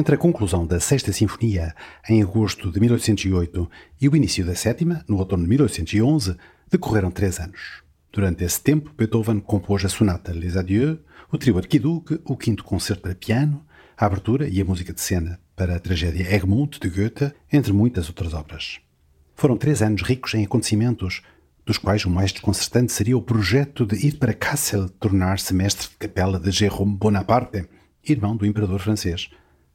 Entre a conclusão da Sexta Sinfonia, em agosto de 1808, e o início da Sétima, no outono de 1811, decorreram três anos. Durante esse tempo, Beethoven compôs a sonata Les Adieux, o trio Arquiduque, o quinto concerto para piano, a abertura e a música de cena para a tragédia Egmont de Goethe, entre muitas outras obras. Foram três anos ricos em acontecimentos, dos quais o mais desconcertante seria o projeto de ir para Kassel tornar-se mestre de capela de Jérôme Bonaparte, irmão do imperador francês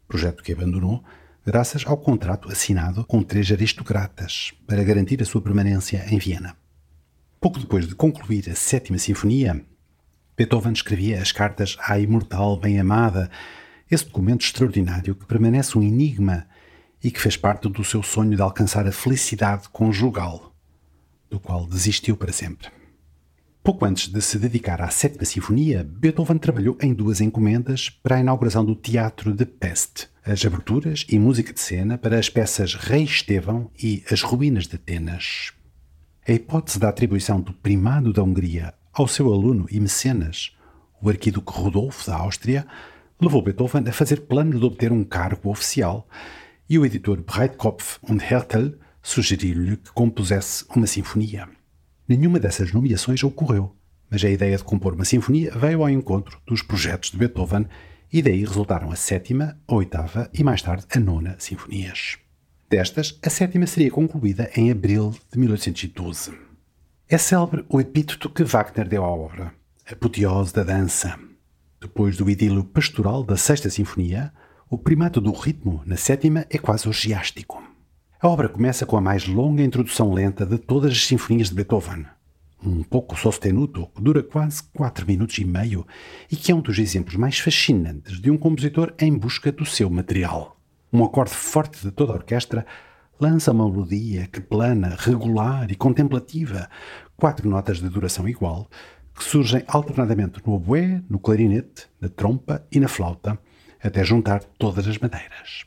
projeto que abandonou graças ao contrato assinado com três aristocratas para garantir a sua permanência em Viena. Pouco depois de concluir a Sétima Sinfonia, Beethoven escrevia as cartas à imortal bem-amada, esse documento extraordinário que permanece um enigma e que fez parte do seu sonho de alcançar a felicidade conjugal, do qual desistiu para sempre. Pouco antes de se dedicar à Sétima Sinfonia, Beethoven trabalhou em duas encomendas para a inauguração do Teatro de Pest, as aberturas e música de cena para as peças Rei Estevão e As Ruínas de Atenas. A hipótese da atribuição do primado da Hungria ao seu aluno e mecenas, o arquiduque Rodolfo da Áustria, levou Beethoven a fazer plano de obter um cargo oficial, e o editor Breitkopf und Hertel sugeriu-lhe que compusesse uma sinfonia. Nenhuma dessas nomeações ocorreu, mas a ideia de compor uma sinfonia veio ao encontro dos projetos de Beethoven e daí resultaram a sétima, a oitava e mais tarde a nona sinfonias. Destas, a sétima seria concluída em abril de 1812. É célebre o epíteto que Wagner deu à obra, apoteose da dança. Depois do idílio pastoral da sexta sinfonia, o primato do ritmo na sétima é quase orgiástico. A obra começa com a mais longa introdução lenta de todas as sinfonias de Beethoven. Um pouco sostenuto que dura quase 4 minutos e meio e que é um dos exemplos mais fascinantes de um compositor em busca do seu material. Um acorde forte de toda a orquestra lança uma melodia que plana, regular e contemplativa, quatro notas de duração igual, que surgem alternadamente no oboé, no clarinete, na trompa e na flauta, até juntar todas as madeiras.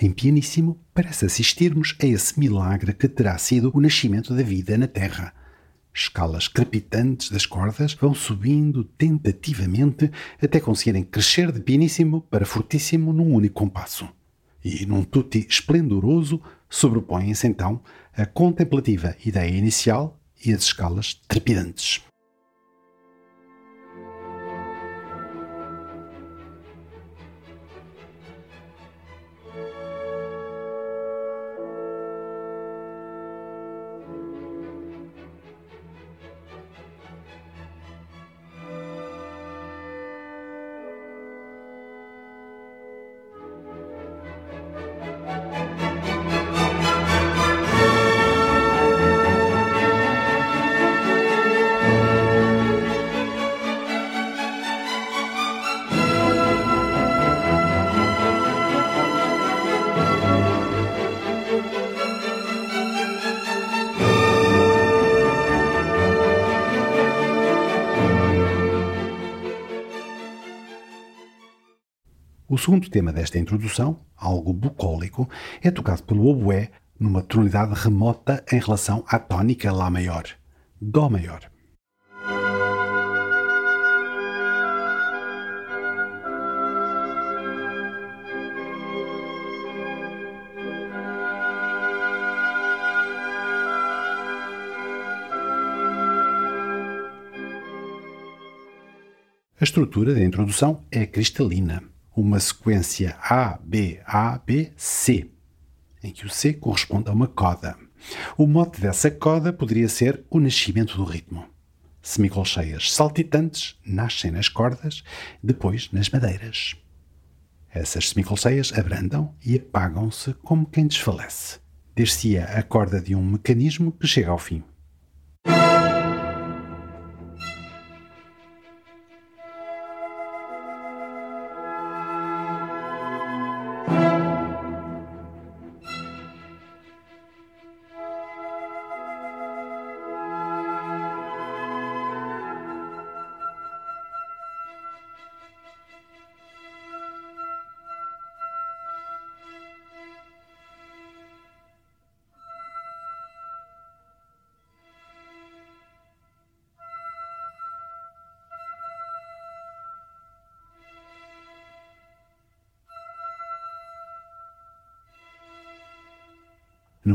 Em pianissimo, parece assistirmos a esse milagre que terá sido o nascimento da vida na Terra. Escalas crepitantes das cordas vão subindo tentativamente até conseguirem crescer de pianissimo para fortíssimo num único compasso. E num tutti esplendoroso sobrepõem-se então a contemplativa ideia inicial e as escalas trepidantes. O segundo tema desta introdução, algo bucólico, é tocado pelo oboé numa tonalidade remota em relação à tónica Lá maior, Dó maior. A estrutura da introdução é cristalina uma sequência A, B, A, B, C, em que o C corresponde a uma coda. O mote dessa coda poderia ser o nascimento do ritmo. Semicolcheias saltitantes nascem nas cordas, depois nas madeiras. Essas semicolcheias abrandam e apagam-se como quem desfalece. Descia a corda de um mecanismo que chega ao fim.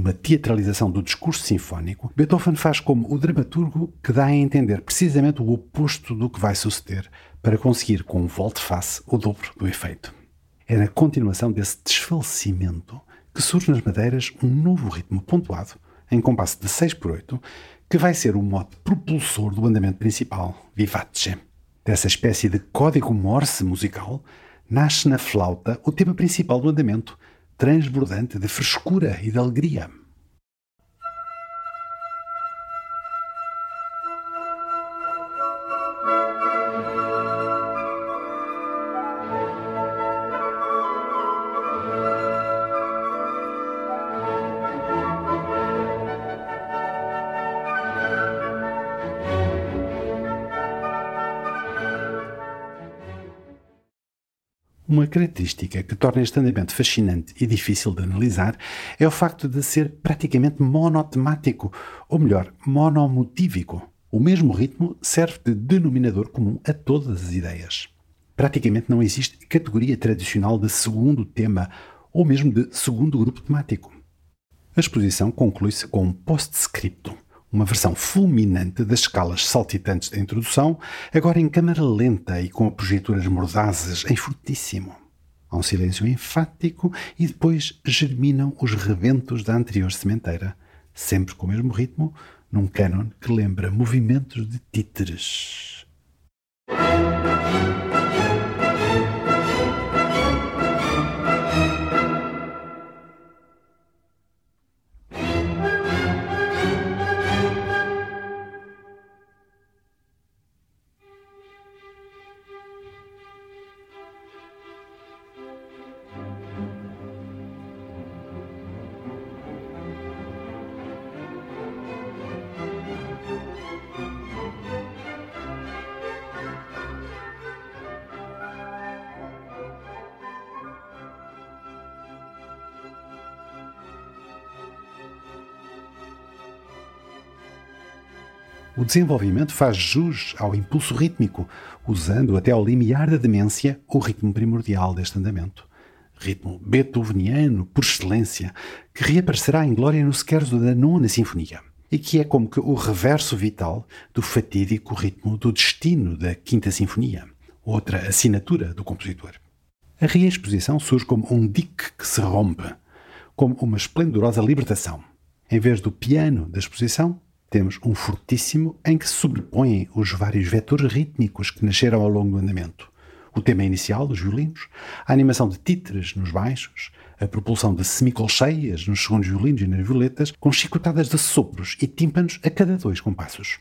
Numa teatralização do discurso sinfónico, Beethoven faz como o dramaturgo que dá a entender precisamente o oposto do que vai suceder, para conseguir, com um volte-face, o dobro do efeito. É na continuação desse desfalecimento que surge nas madeiras um novo ritmo pontuado, em compasso de 6 por 8, que vai ser o mote propulsor do andamento principal, vivace. Dessa espécie de código morse musical, nasce na flauta o tema principal do andamento, transbordante de frescura e de alegria. Uma característica que torna este andamento fascinante e difícil de analisar é o facto de ser praticamente monotemático, ou melhor, monomotívico. O mesmo ritmo serve de denominador comum a todas as ideias. Praticamente não existe categoria tradicional de segundo tema ou mesmo de segundo grupo temático. A exposição conclui-se com um postscriptum, uma versão fulminante das escalas saltitantes da introdução, agora em câmara lenta e com apogeituras mordazes em fortíssimo. Há um silêncio enfático e depois germinam os rebentos da anterior sementeira, sempre com o mesmo ritmo, num cânon que lembra movimentos de títeres. O desenvolvimento faz jus ao impulso rítmico, usando até ao limiar da demência o ritmo primordial deste andamento. Ritmo beethoveniano por excelência, que reaparecerá em glória no scherzo da nona sinfonia, e que é como que o reverso vital do fatídico ritmo do destino da quinta sinfonia, outra assinatura do compositor. A reexposição surge como um dique que se rompe, como uma esplendorosa libertação. Em vez do piano da exposição, temos um fortíssimo em que se sobrepõem os vários vetores rítmicos que nasceram ao longo do andamento. O tema inicial dos violinos, a animação de títeres nos baixos, a propulsão de semicolcheias nos segundos violinos e nas violetas, com chicotadas de sopros e tímpanos a cada dois compassos.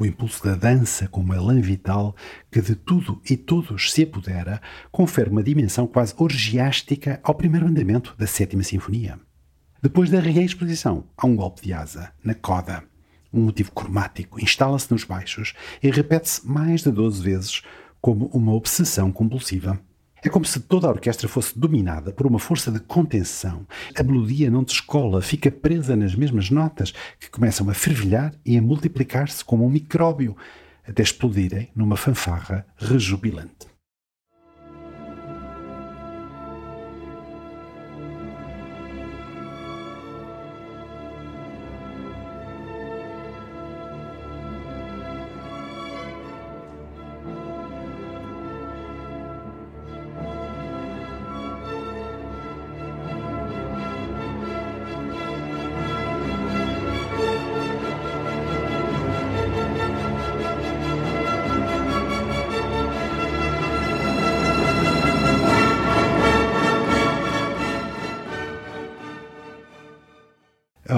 O impulso da dança como elan vital que de tudo e todos se apodera, confere uma dimensão quase orgiástica ao primeiro andamento da sétima sinfonia. Depois da reexposição, há um golpe de asa, na coda. Um motivo cromático instala-se nos baixos e repete-se mais de 12 vezes como uma obsessão compulsiva. É como se toda a orquestra fosse dominada por uma força de contenção. A melodia não descola, fica presa nas mesmas notas, que começam a fervilhar e a multiplicar-se como um micróbio, até explodirem numa fanfarra rejubilante.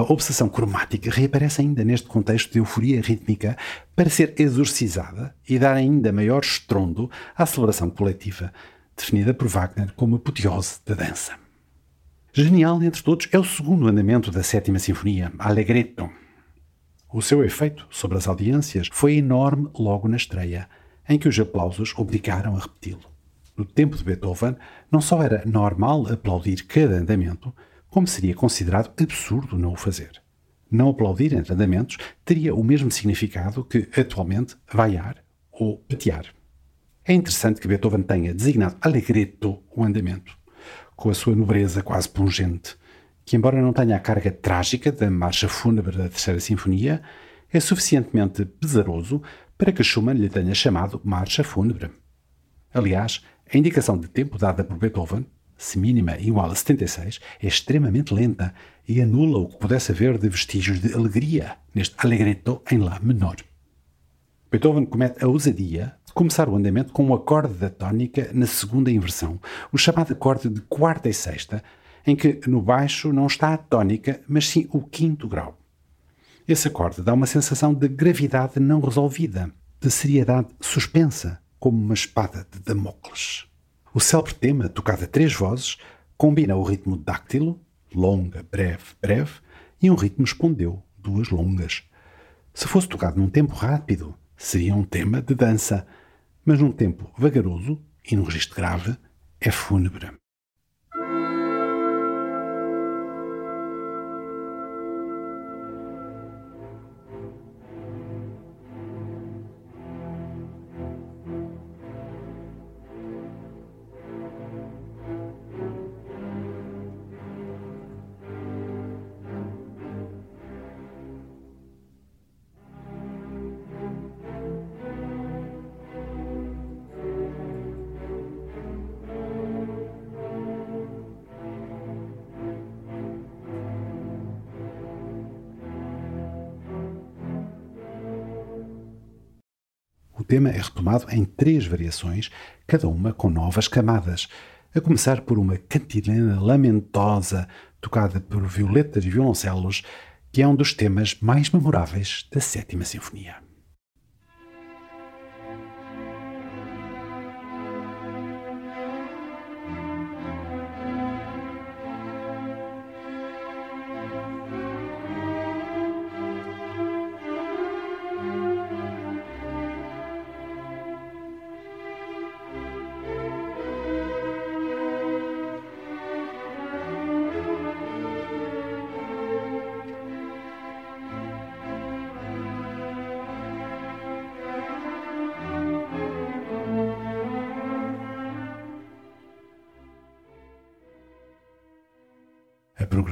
A obsessão cromática reaparece ainda neste contexto de euforia rítmica para ser exorcizada e dar ainda maior estrondo à celebração coletiva, definida por Wagner como apoteose da dança. Genial entre todos é o segundo andamento da Sétima Sinfonia, Allegretto. O seu efeito sobre as audiências foi enorme logo na estreia, em que os aplausos obrigaram a repeti-lo. No tempo de Beethoven, não só era normal aplaudir cada andamento, como seria considerado absurdo não o fazer. Não aplaudir entre andamentos teria o mesmo significado que, atualmente, vaiar ou patear. É interessante que Beethoven tenha designado allegretto o andamento, com a sua nobreza quase pungente, que, embora não tenha a carga trágica da marcha fúnebre da Terceira Sinfonia, é suficientemente pesaroso para que Schumann lhe tenha chamado marcha fúnebre. Aliás, a indicação de tempo dada por Beethoven se mínima igual a 76, é extremamente lenta e anula o que pudesse haver de vestígios de alegria neste allegretto em Lá menor. Beethoven comete a ousadia de começar o andamento com um acorde da tónica na segunda inversão, o chamado acorde de quarta e sexta, em que no baixo não está a tónica, mas sim o quinto grau. Esse acorde dá uma sensação de gravidade não resolvida, de seriedade suspensa, como uma espada de Damocles. O célebre tema, tocado a três vozes, combina o ritmo dáctilo, longa, breve, breve, e um ritmo espondeu, duas longas. Se fosse tocado num tempo rápido, seria um tema de dança, mas num tempo vagaroso e num registro grave, é fúnebre. Tema é retomado em três variações, cada uma com novas camadas, a começar por uma cantilena lamentosa tocada por violetas e violoncelos, que é um dos temas mais memoráveis da Sétima Sinfonia.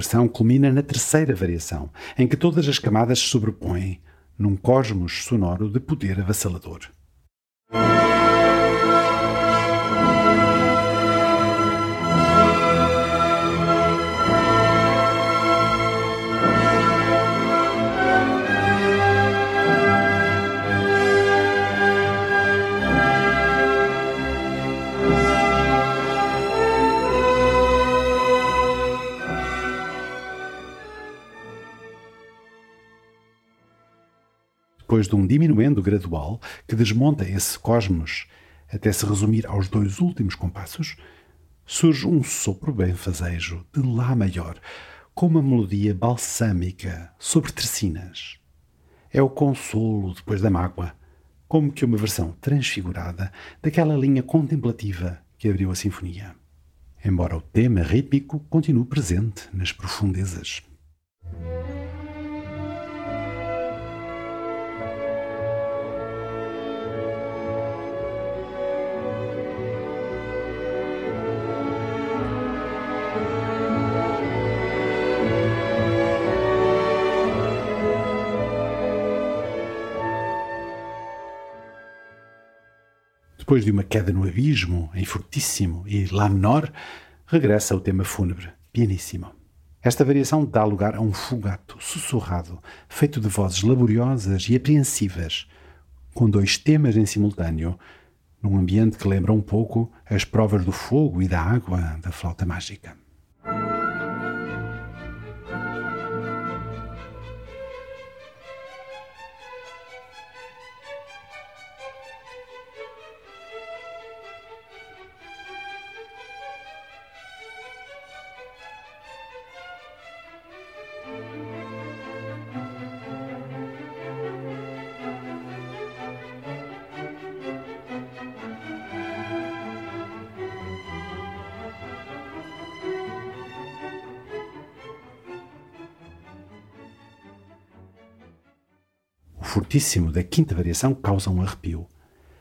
Progressão culmina na terceira variação, em que todas as camadas se sobrepõem num cosmos sonoro de poder avassalador. Depois de um diminuendo gradual que desmonta esse cosmos até se resumir aos dois últimos compassos, surge um sopro benfazejo de Lá maior, com uma melodia balsâmica sobre tercinas. É o consolo depois da mágoa, como que uma versão transfigurada daquela linha contemplativa que abriu a sinfonia. Embora o tema rítmico continue presente nas profundezas. Depois de uma queda no abismo, em fortíssimo e lá menor, regressa ao tema fúnebre, pianíssimo. Esta variação dá lugar a um fugato sussurrado, feito de vozes laboriosas e apreensivas, com dois temas em simultâneo, num ambiente que lembra um pouco as provas do fogo e da água da flauta mágica. Fortíssimo da quinta variação causa um arrepio.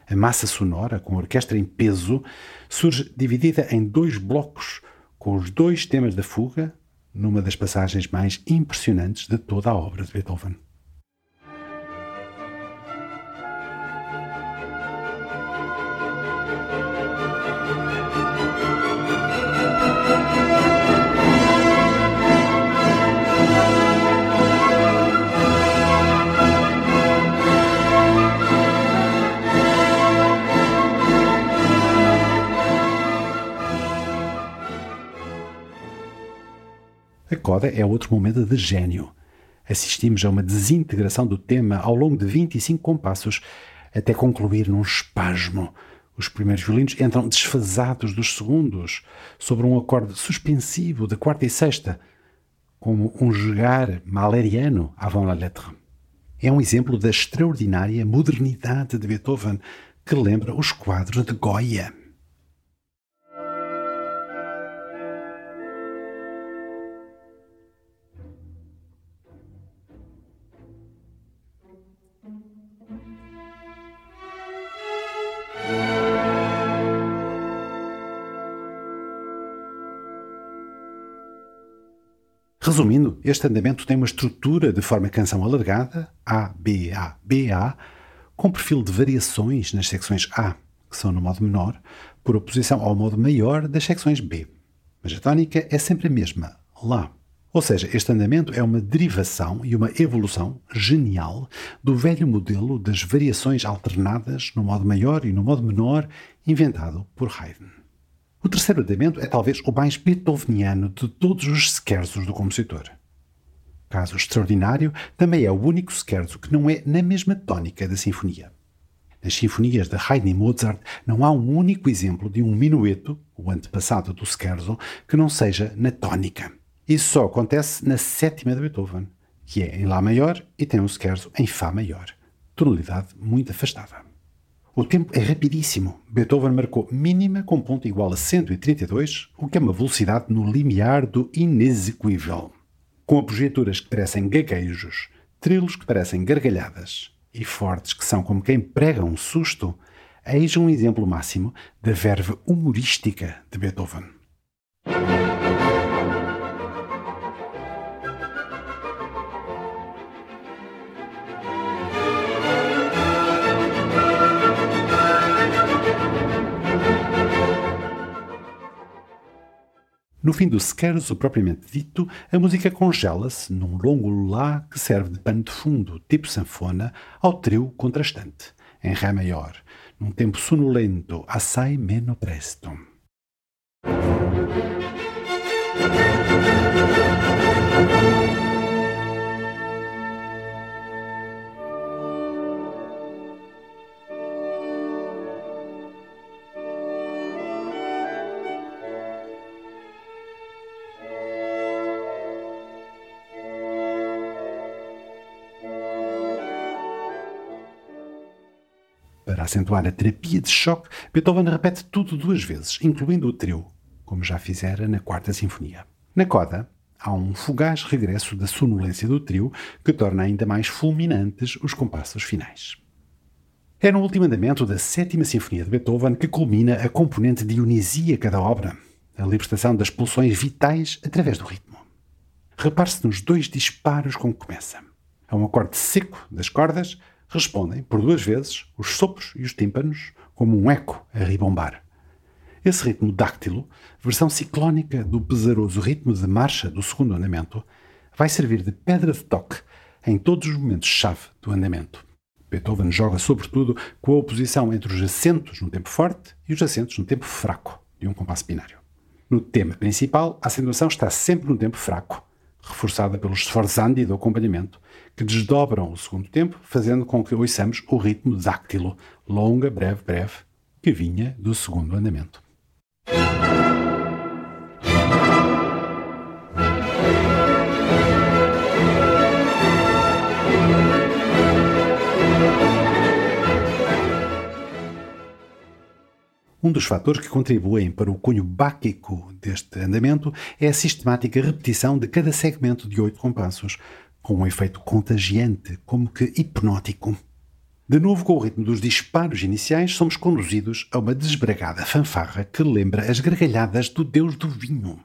A massa sonora, com a orquestra em peso, surge dividida em dois blocos, com os dois temas da fuga, numa das passagens mais impressionantes de toda a obra de Beethoven. Coda é outro momento de gênio. Assistimos a uma desintegração do tema ao longo de 25 compassos, até concluir num espasmo. Os primeiros violinos entram desfasados dos segundos, sobre um acorde suspensivo de quarta e sexta, como um jogar maleriano avant la lettre. É um exemplo da extraordinária modernidade de Beethoven que lembra os quadros de Goya. Resumindo, este andamento tem uma estrutura de forma canção alargada, A, B, A, B, A, com perfil de variações nas secções A, que são no modo menor, por oposição ao modo maior das secções B. Mas a tónica é sempre a mesma, Lá. Ou seja, este andamento é uma derivação e uma evolução genial do velho modelo das variações alternadas no modo maior e no modo menor inventado por Haydn. O terceiro andamento é talvez o mais beethoveniano de todos os scherzos do compositor. Caso extraordinário, também é o único scherzo que não é na mesma tónica da sinfonia. Nas sinfonias de Haydn e Mozart não há um único exemplo de um minueto, o antepassado do scherzo, que não seja na tónica. Isso só acontece na sétima de Beethoven, que é em Lá maior e tem um scherzo em Fá maior, tonalidade muito afastada. O tempo é rapidíssimo. Beethoven marcou mínima com ponto igual a 132, o que é uma velocidade no limiar do inexequível. Com apogiaturas que parecem gaguejos, trilos que parecem gargalhadas e fortes que são como quem prega um susto, eis um exemplo máximo da verve humorística de Beethoven. No fim do scherzo propriamente dito, a música congela-se num longo lá que serve de pano de fundo, tipo sanfona, ao trio contrastante, em Ré maior, num tempo sonolento, assai meno presto. Acentuar a terapia de choque, Beethoven repete tudo duas vezes, incluindo o trio, como já fizera na Quarta Sinfonia. Na coda, há um fugaz regresso da sonolência do trio que torna ainda mais fulminantes os compassos finais. É no último andamento da Sétima Sinfonia de Beethoven que culmina a componente dionisíaca da obra, a libertação das pulsões vitais através do ritmo. Repare-se nos dois disparos com que começa. É um acorde seco das cordas respondem, por duas vezes, os sopros e os tímpanos como um eco a ribombar. Esse ritmo dáctilo, versão ciclónica do pesaroso ritmo de marcha do segundo andamento, vai servir de pedra de toque em todos os momentos-chave do andamento. Beethoven joga sobretudo com a oposição entre os acentos no tempo forte e os acentos no tempo fraco de um compasso binário. No tema principal, a acentuação está sempre no tempo fraco, reforçada pelos sforzandi do acompanhamento, que desdobram o segundo tempo, fazendo com que ouçamos o ritmo dáctilo, longa, breve, breve, que vinha do segundo andamento. Um dos fatores que contribuem para o cunho báquico deste andamento é a sistemática repetição de cada segmento de oito compassos, com um efeito contagiante, como que hipnótico. De novo, com o ritmo dos disparos iniciais, somos conduzidos a uma desbragada fanfarra que lembra as gargalhadas do deus do vinho.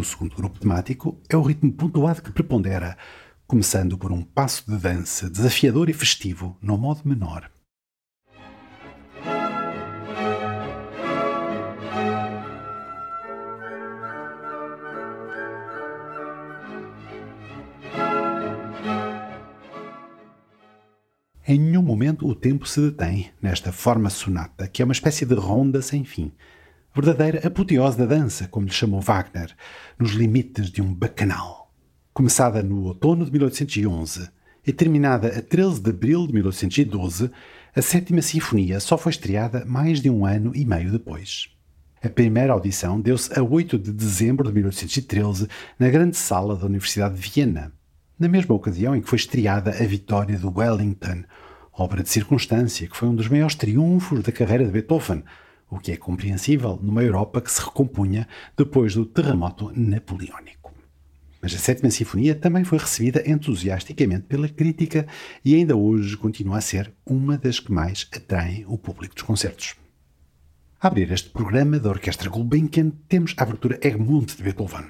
No segundo grupo temático, é o ritmo pontuado que prepondera, começando por um passo de dança desafiador e festivo no modo menor. Em nenhum momento o tempo se detém nesta forma sonata, que é uma espécie de ronda sem fim. Verdadeira apoteose da dança, como lhe chamou Wagner, nos limites de um bacanal. Começada no outono de 1811 e terminada a 13 de abril de 1812, a Sétima Sinfonia só foi estreada mais de um ano e meio depois. A primeira audição deu-se a 8 de dezembro de 1813 na grande sala da Universidade de Viena, na mesma ocasião em que foi estreada a vitória do Wellington, obra de circunstância que foi um dos maiores triunfos da carreira de Beethoven, o que é compreensível numa Europa que se recompunha depois do terremoto napoleónico. Mas a Sétima Sinfonia também foi recebida entusiasticamente pela crítica e ainda hoje continua a ser uma das que mais atraem o público dos concertos. A abrir este programa da Orquestra Gulbenkian temos a abertura Egmont de Beethoven.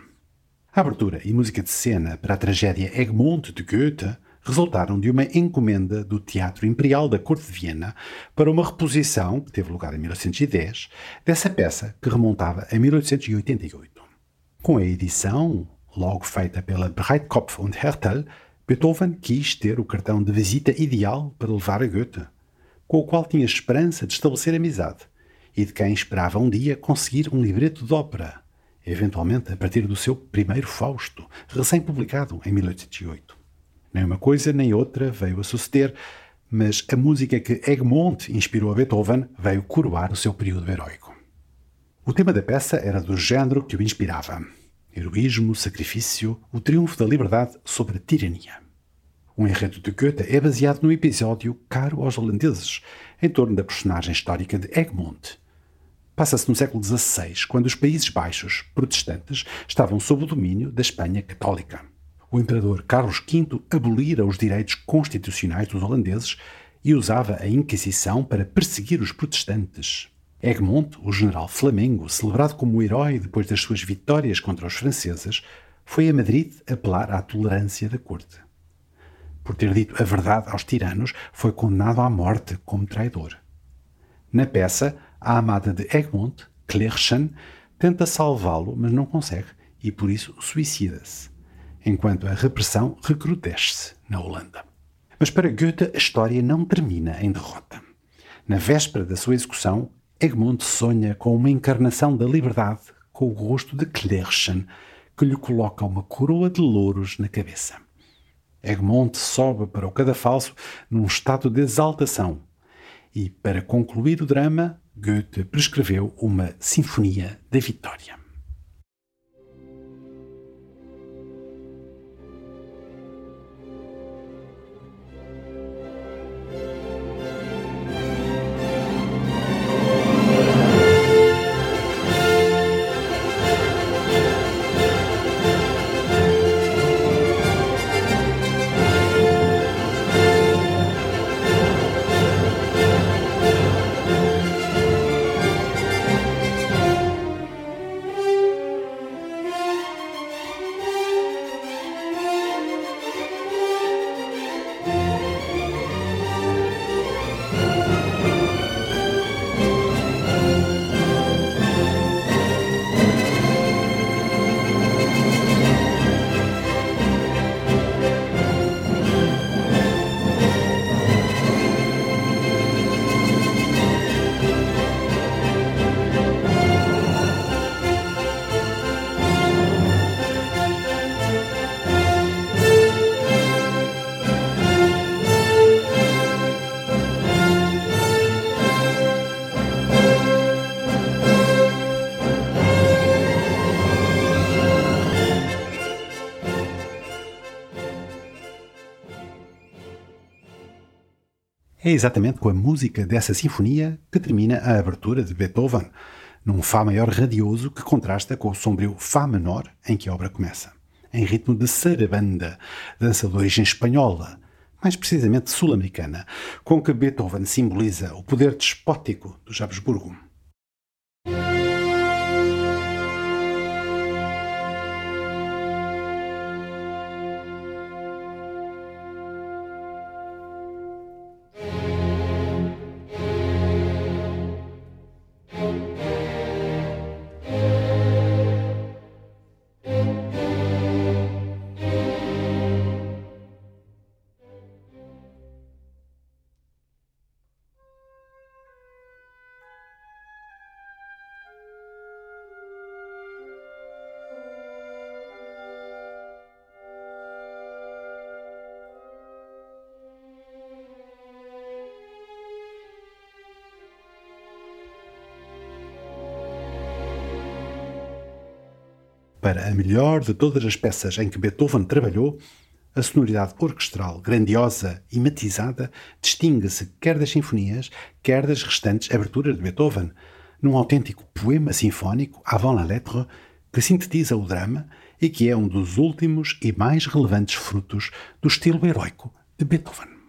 A abertura e música de cena para a tragédia Egmont de Goethe resultaram de uma encomenda do Teatro Imperial da Corte de Viena para uma reposição, que teve lugar em 1810, dessa peça que remontava a 1888. Com a edição, logo feita pela Breitkopf und Hertel, Beethoven quis ter o cartão de visita ideal para levar a Goethe, com o qual tinha esperança de estabelecer amizade e de quem esperava um dia conseguir um livreto de ópera eventualmente a partir do seu primeiro Fausto, recém-publicado em 1808. Nem uma coisa nem outra veio a suceder, mas a música que Egmont inspirou a Beethoven veio coroar o seu período heróico. O tema da peça era do género que o inspirava: heroísmo, sacrifício, o triunfo da liberdade sobre a tirania. O enredo de Goethe é baseado no episódio caro aos holandeses, em torno da personagem histórica de Egmont, passa-se no século XVI, quando os Países Baixos, protestantes, estavam sob o domínio da Espanha católica. O imperador Carlos V abolira os direitos constitucionais dos holandeses e usava a Inquisição para perseguir os protestantes. Egmont, o general flamengo, celebrado como herói depois das suas vitórias contra os franceses, foi a Madrid apelar à tolerância da corte. Por ter dito a verdade aos tiranos, foi condenado à morte como traidor. Na peça, a amada de Egmont, Klerchen, tenta salvá-lo, mas não consegue e por isso suicida-se, enquanto a repressão recrudesce na Holanda. Mas para Goethe a história não termina em derrota. Na véspera da sua execução, Egmont sonha com uma encarnação da liberdade com o rosto de Klerchen, que lhe coloca uma coroa de louros na cabeça. Egmont sobe para o cadafalso num estado de exaltação e, para concluir o drama, Goethe prescreveu uma Sinfonia da Vitória. É exatamente com a música dessa sinfonia que termina a abertura de Beethoven, num Fá maior radioso que contrasta com o sombrio Fá menor em que a obra começa, em ritmo de sarabanda, dança de origem espanhola, mais precisamente sul-americana, com que Beethoven simboliza o poder despótico dos Habsburgo. Para a melhor de todas as peças em que Beethoven trabalhou, a sonoridade orquestral, grandiosa e matizada, distingue-se quer das sinfonias, quer das restantes aberturas de Beethoven, num autêntico poema sinfónico avant la lettre que sintetiza o drama e que é um dos últimos e mais relevantes frutos do estilo heroico de Beethoven.